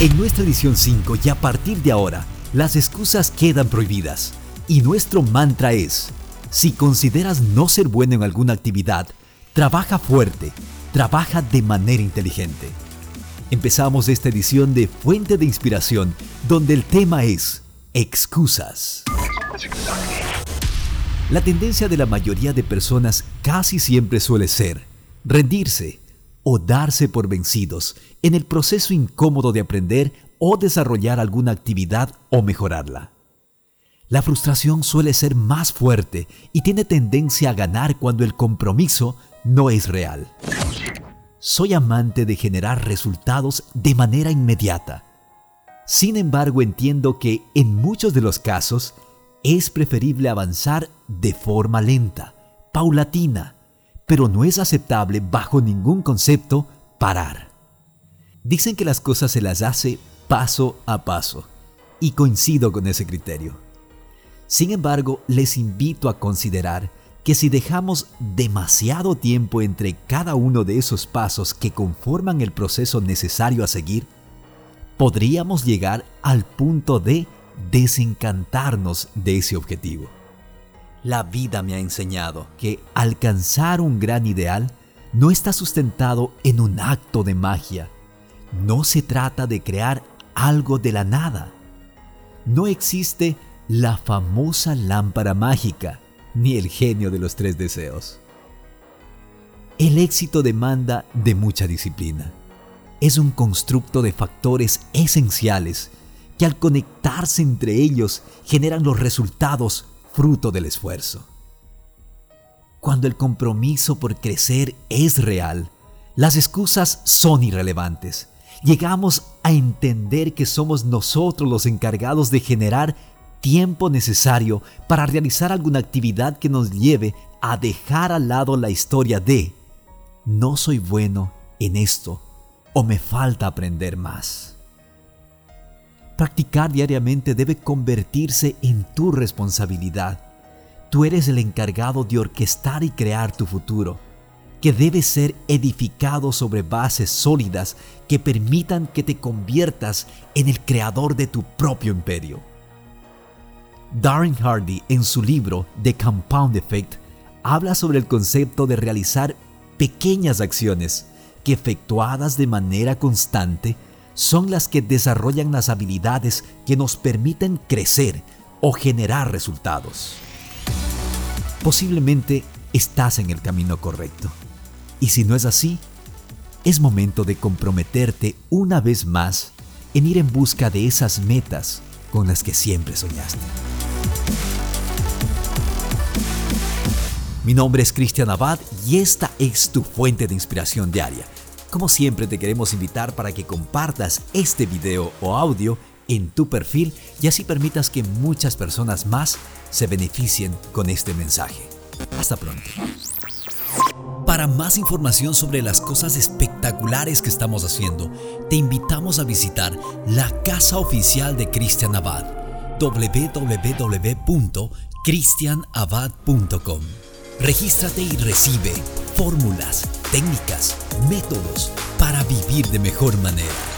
En nuestra edición 5 y a partir de ahora, las excusas quedan prohibidas. Y nuestro mantra es, si consideras no ser bueno en alguna actividad, trabaja fuerte, trabaja de manera inteligente. Empezamos esta edición de Fuente de Inspiración, donde el tema es excusas. La tendencia de la mayoría de personas casi siempre suele ser rendirse o darse por vencidos en el proceso incómodo de aprender o desarrollar alguna actividad o mejorarla. La frustración suele ser más fuerte y tiene tendencia a ganar cuando el compromiso no es real. Soy amante de generar resultados de manera inmediata. Sin embargo, entiendo que en muchos de los casos es preferible avanzar de forma lenta, paulatina, pero no es aceptable bajo ningún concepto parar. Dicen que las cosas se las hace paso a paso, y coincido con ese criterio. Sin embargo, les invito a considerar que si dejamos demasiado tiempo entre cada uno de esos pasos que conforman el proceso necesario a seguir, podríamos llegar al punto de desencantarnos de ese objetivo. La vida me ha enseñado que alcanzar un gran ideal no está sustentado en un acto de magia. No se trata de crear algo de la nada. No existe la famosa lámpara mágica ni el genio de los tres deseos. El éxito demanda de mucha disciplina. Es un constructo de factores esenciales que al conectarse entre ellos generan los resultados fruto del esfuerzo. Cuando el compromiso por crecer es real, las excusas son irrelevantes. Llegamos a entender que somos nosotros los encargados de generar tiempo necesario para realizar alguna actividad que nos lleve a dejar al lado la historia de no soy bueno en esto o me falta aprender más. Practicar diariamente debe convertirse en tu responsabilidad. Tú eres el encargado de orquestar y crear tu futuro, que debe ser edificado sobre bases sólidas que permitan que te conviertas en el creador de tu propio imperio. Darren Hardy en su libro The Compound Effect habla sobre el concepto de realizar pequeñas acciones que efectuadas de manera constante son las que desarrollan las habilidades que nos permiten crecer o generar resultados. Posiblemente estás en el camino correcto. Y si no es así, es momento de comprometerte una vez más en ir en busca de esas metas con las que siempre soñaste. Mi nombre es Cristian Abad y esta es tu fuente de inspiración diaria como siempre te queremos invitar para que compartas este video o audio en tu perfil y así permitas que muchas personas más se beneficien con este mensaje. Hasta pronto. Para más información sobre las cosas espectaculares que estamos haciendo, te invitamos a visitar la casa oficial de Cristian Abad, www.cristianabad.com. Regístrate y recibe fórmulas, técnicas, métodos para vivir de mejor manera.